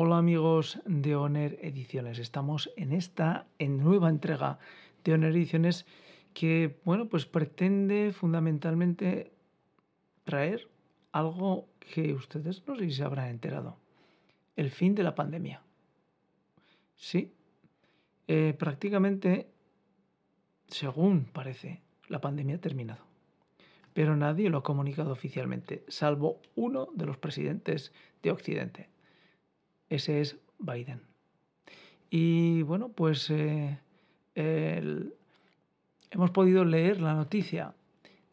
Hola amigos de Oner Ediciones. Estamos en esta en nueva entrega de Oner Ediciones que, bueno, pues pretende fundamentalmente traer algo que ustedes no sé si se habrán enterado. El fin de la pandemia. Sí, eh, prácticamente, según parece, la pandemia ha terminado. Pero nadie lo ha comunicado oficialmente, salvo uno de los presidentes de Occidente. Ese es Biden. Y bueno, pues eh, hemos podido leer la noticia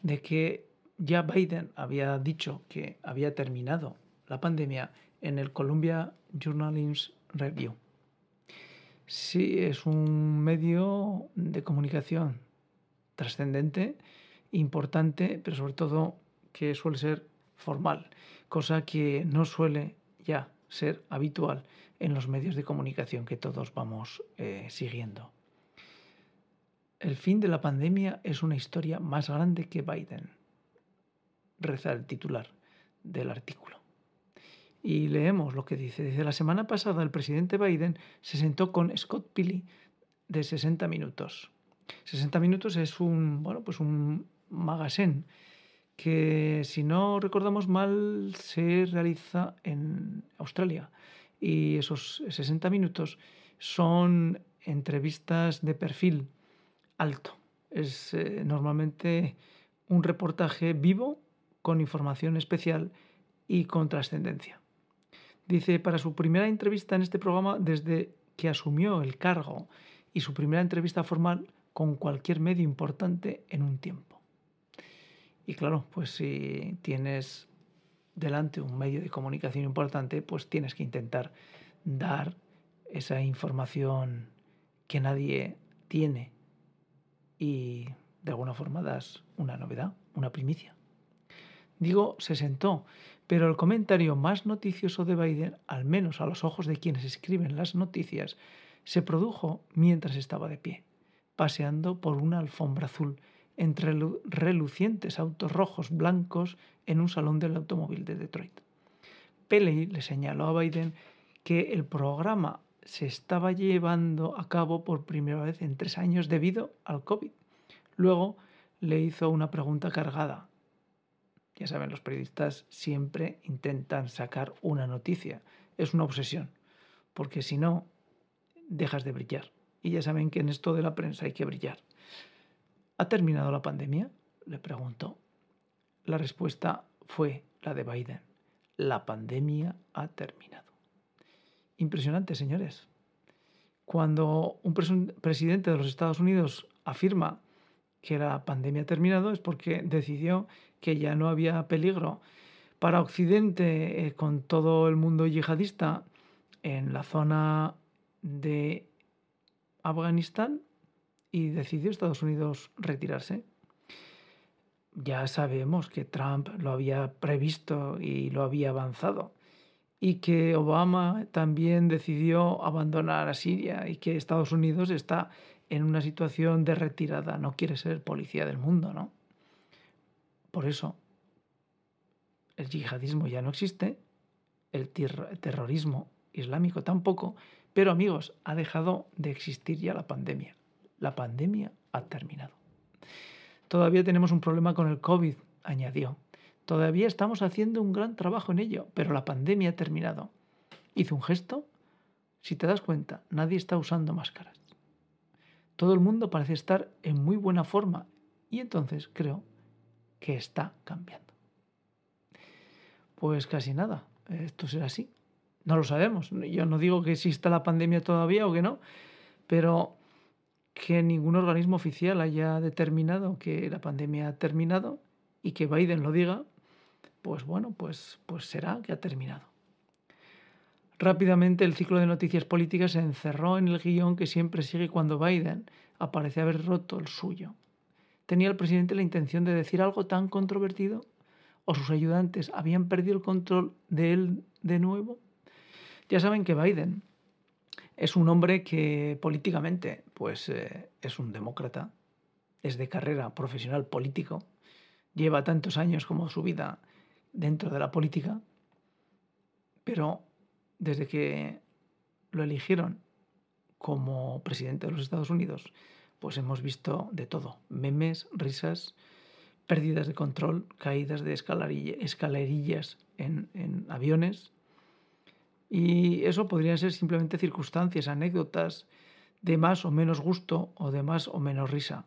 de que ya Biden había dicho que había terminado la pandemia en el Columbia Journalism Review. Sí, es un medio de comunicación trascendente, importante, pero sobre todo que suele ser formal, cosa que no suele ya ser habitual en los medios de comunicación que todos vamos eh, siguiendo. El fin de la pandemia es una historia más grande que Biden, reza el titular del artículo. Y leemos lo que dice. Desde la semana pasada el presidente Biden se sentó con Scott Pilley de 60 minutos. 60 minutos es un, bueno, pues un magazine que si no recordamos mal se realiza en Australia y esos 60 minutos son entrevistas de perfil alto. Es eh, normalmente un reportaje vivo con información especial y con trascendencia. Dice, para su primera entrevista en este programa desde que asumió el cargo y su primera entrevista formal con cualquier medio importante en un tiempo. Y claro, pues si tienes delante un medio de comunicación importante, pues tienes que intentar dar esa información que nadie tiene y de alguna forma das una novedad, una primicia. Digo, se sentó, pero el comentario más noticioso de Biden, al menos a los ojos de quienes escriben las noticias, se produjo mientras estaba de pie, paseando por una alfombra azul entre relucientes autos rojos blancos en un salón del automóvil de Detroit. Pelley le señaló a Biden que el programa se estaba llevando a cabo por primera vez en tres años debido al COVID. Luego le hizo una pregunta cargada. Ya saben, los periodistas siempre intentan sacar una noticia. Es una obsesión, porque si no, dejas de brillar. Y ya saben que en esto de la prensa hay que brillar. ¿Ha terminado la pandemia? le preguntó. La respuesta fue la de Biden. La pandemia ha terminado. Impresionante, señores. Cuando un presidente de los Estados Unidos afirma que la pandemia ha terminado es porque decidió que ya no había peligro para Occidente eh, con todo el mundo yihadista en la zona de Afganistán y decidió Estados Unidos retirarse. Ya sabemos que Trump lo había previsto y lo había avanzado y que Obama también decidió abandonar a Siria y que Estados Unidos está en una situación de retirada, no quiere ser policía del mundo, ¿no? Por eso el yihadismo ya no existe, el terrorismo islámico tampoco, pero amigos, ha dejado de existir ya la pandemia. La pandemia ha terminado. Todavía tenemos un problema con el COVID, añadió. Todavía estamos haciendo un gran trabajo en ello, pero la pandemia ha terminado. Hizo un gesto. Si te das cuenta, nadie está usando máscaras. Todo el mundo parece estar en muy buena forma y entonces creo que está cambiando. Pues casi nada, esto será así. No lo sabemos. Yo no digo que exista la pandemia todavía o que no, pero que ningún organismo oficial haya determinado que la pandemia ha terminado y que Biden lo diga, pues bueno, pues, pues será que ha terminado. Rápidamente el ciclo de noticias políticas se encerró en el guion que siempre sigue cuando Biden aparece haber roto el suyo. ¿Tenía el presidente la intención de decir algo tan controvertido? ¿O sus ayudantes habían perdido el control de él de nuevo? Ya saben que Biden es un hombre que políticamente pues, eh, es un demócrata, es de carrera profesional político, lleva tantos años como su vida dentro de la política, pero desde que lo eligieron como presidente de los Estados Unidos, pues hemos visto de todo, memes, risas, pérdidas de control, caídas de escalerillas en, en aviones. Y eso podrían ser simplemente circunstancias, anécdotas de más o menos gusto o de más o menos risa.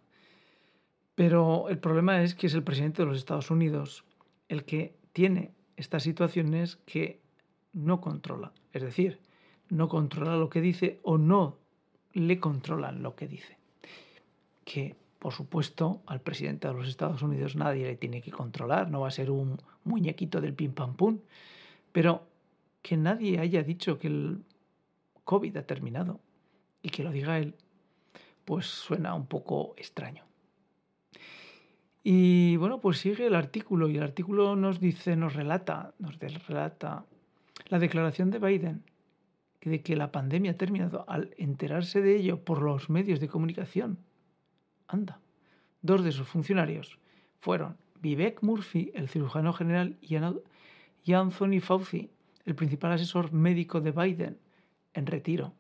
Pero el problema es que es el presidente de los Estados Unidos el que tiene estas situaciones que no controla. Es decir, no controla lo que dice o no le controlan lo que dice. Que, por supuesto, al presidente de los Estados Unidos nadie le tiene que controlar, no va a ser un muñequito del pim pam pum, pero que nadie haya dicho que el COVID ha terminado y que lo diga él, pues suena un poco extraño. Y bueno, pues sigue el artículo y el artículo nos dice, nos relata, nos relata la declaración de Biden de que la pandemia ha terminado al enterarse de ello por los medios de comunicación. Anda, dos de sus funcionarios fueron Vivek Murphy, el cirujano general, y Anthony Fauci, el principal asesor médico de Biden, en retiro.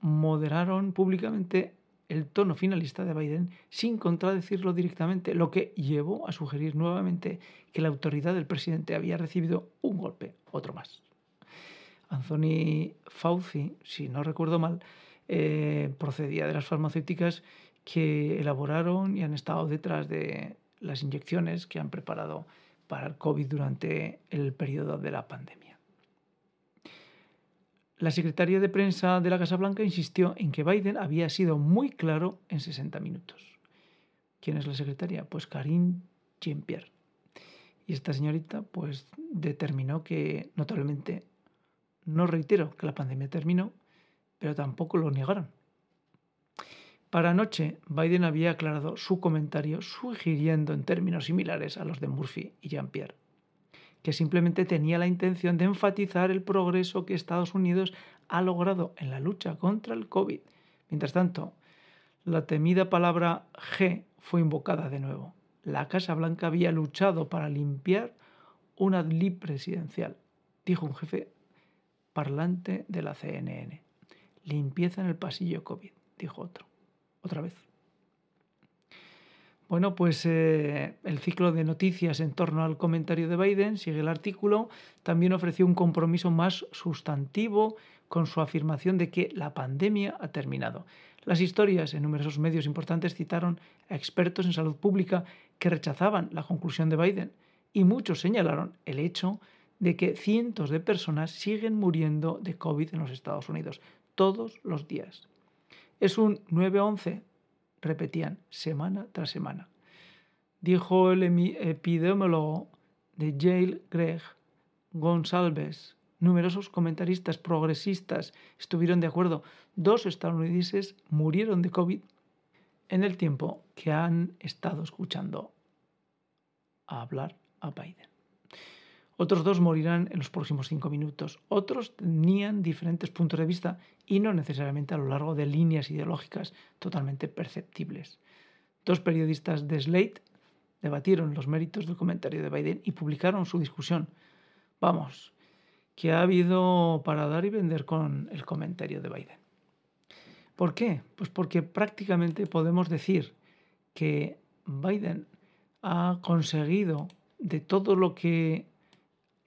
Moderaron públicamente el tono finalista de Biden sin contradecirlo directamente, lo que llevó a sugerir nuevamente que la autoridad del presidente había recibido un golpe, otro más. Anthony Fauci, si no recuerdo mal, eh, procedía de las farmacéuticas que elaboraron y han estado detrás de las inyecciones que han preparado para el COVID durante el periodo de la pandemia. La secretaria de prensa de la Casa Blanca insistió en que Biden había sido muy claro en 60 minutos. ¿Quién es la secretaria? Pues Karine Jean-Pierre. Y esta señorita pues determinó que notablemente, no reitero que la pandemia terminó, pero tampoco lo negaron. Para anoche, Biden había aclarado su comentario sugiriendo en términos similares a los de Murphy y Jean-Pierre que simplemente tenía la intención de enfatizar el progreso que Estados Unidos ha logrado en la lucha contra el COVID. Mientras tanto, la temida palabra G fue invocada de nuevo. La Casa Blanca había luchado para limpiar una adlib presidencial, dijo un jefe parlante de la CNN. Limpieza en el pasillo COVID, dijo otro. Otra vez. Bueno, pues eh, el ciclo de noticias en torno al comentario de Biden, sigue el artículo, también ofreció un compromiso más sustantivo con su afirmación de que la pandemia ha terminado. Las historias en numerosos medios importantes citaron a expertos en salud pública que rechazaban la conclusión de Biden y muchos señalaron el hecho de que cientos de personas siguen muriendo de COVID en los Estados Unidos todos los días. Es un 9-11 repetían semana tras semana. Dijo el epidemiólogo de Yale, Greg Gonsalves. Numerosos comentaristas progresistas estuvieron de acuerdo. Dos estadounidenses murieron de COVID en el tiempo que han estado escuchando hablar a Biden. Otros dos morirán en los próximos cinco minutos. Otros tenían diferentes puntos de vista y no necesariamente a lo largo de líneas ideológicas totalmente perceptibles. Dos periodistas de Slate debatieron los méritos del comentario de Biden y publicaron su discusión. Vamos, que ha habido para dar y vender con el comentario de Biden. ¿Por qué? Pues porque prácticamente podemos decir que Biden ha conseguido de todo lo que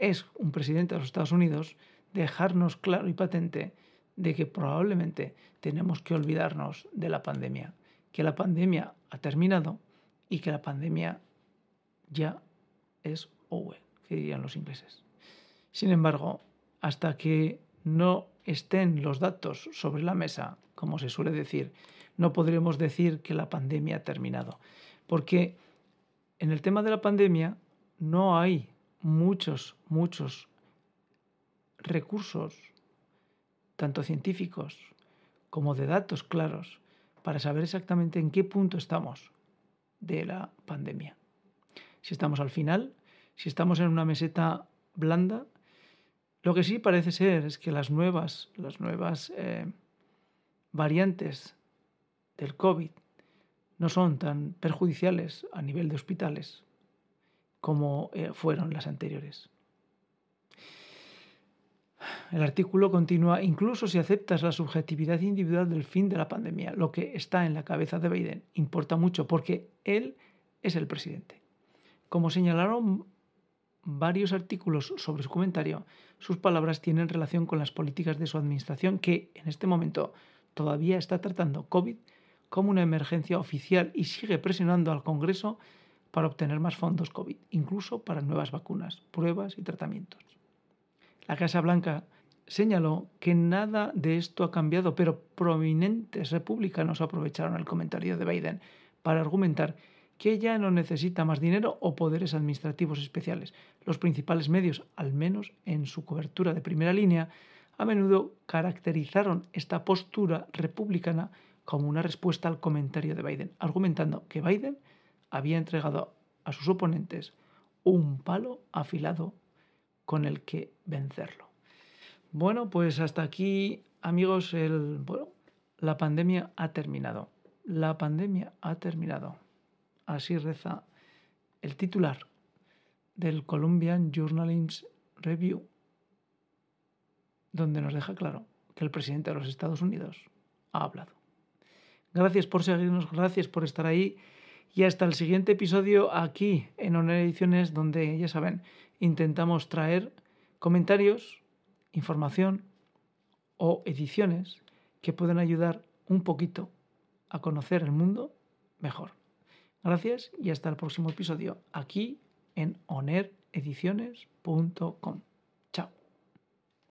es un presidente de los Estados Unidos dejarnos claro y patente de que probablemente tenemos que olvidarnos de la pandemia, que la pandemia ha terminado y que la pandemia ya es over, que dirían los ingleses. Sin embargo, hasta que no estén los datos sobre la mesa, como se suele decir, no podremos decir que la pandemia ha terminado, porque en el tema de la pandemia no hay muchos, muchos recursos, tanto científicos como de datos claros, para saber exactamente en qué punto estamos de la pandemia. Si estamos al final, si estamos en una meseta blanda, lo que sí parece ser es que las nuevas, las nuevas eh, variantes del COVID no son tan perjudiciales a nivel de hospitales como eh, fueron las anteriores. El artículo continúa, incluso si aceptas la subjetividad individual del fin de la pandemia, lo que está en la cabeza de Biden importa mucho porque él es el presidente. Como señalaron varios artículos sobre su comentario, sus palabras tienen relación con las políticas de su administración que en este momento todavía está tratando COVID como una emergencia oficial y sigue presionando al Congreso para obtener más fondos COVID, incluso para nuevas vacunas, pruebas y tratamientos. La Casa Blanca señaló que nada de esto ha cambiado, pero prominentes republicanos aprovecharon el comentario de Biden para argumentar que ya no necesita más dinero o poderes administrativos especiales. Los principales medios, al menos en su cobertura de primera línea, a menudo caracterizaron esta postura republicana como una respuesta al comentario de Biden, argumentando que Biden había entregado a sus oponentes un palo afilado con el que vencerlo. Bueno, pues hasta aquí, amigos, el, bueno, la pandemia ha terminado. La pandemia ha terminado. Así reza el titular del Columbian Journalism Review, donde nos deja claro que el presidente de los Estados Unidos ha hablado. Gracias por seguirnos, gracias por estar ahí y hasta el siguiente episodio aquí en Honor Ediciones, donde ya saben, intentamos traer comentarios, información o ediciones que pueden ayudar un poquito a conocer el mundo mejor. Gracias y hasta el próximo episodio aquí en onerediciones.com.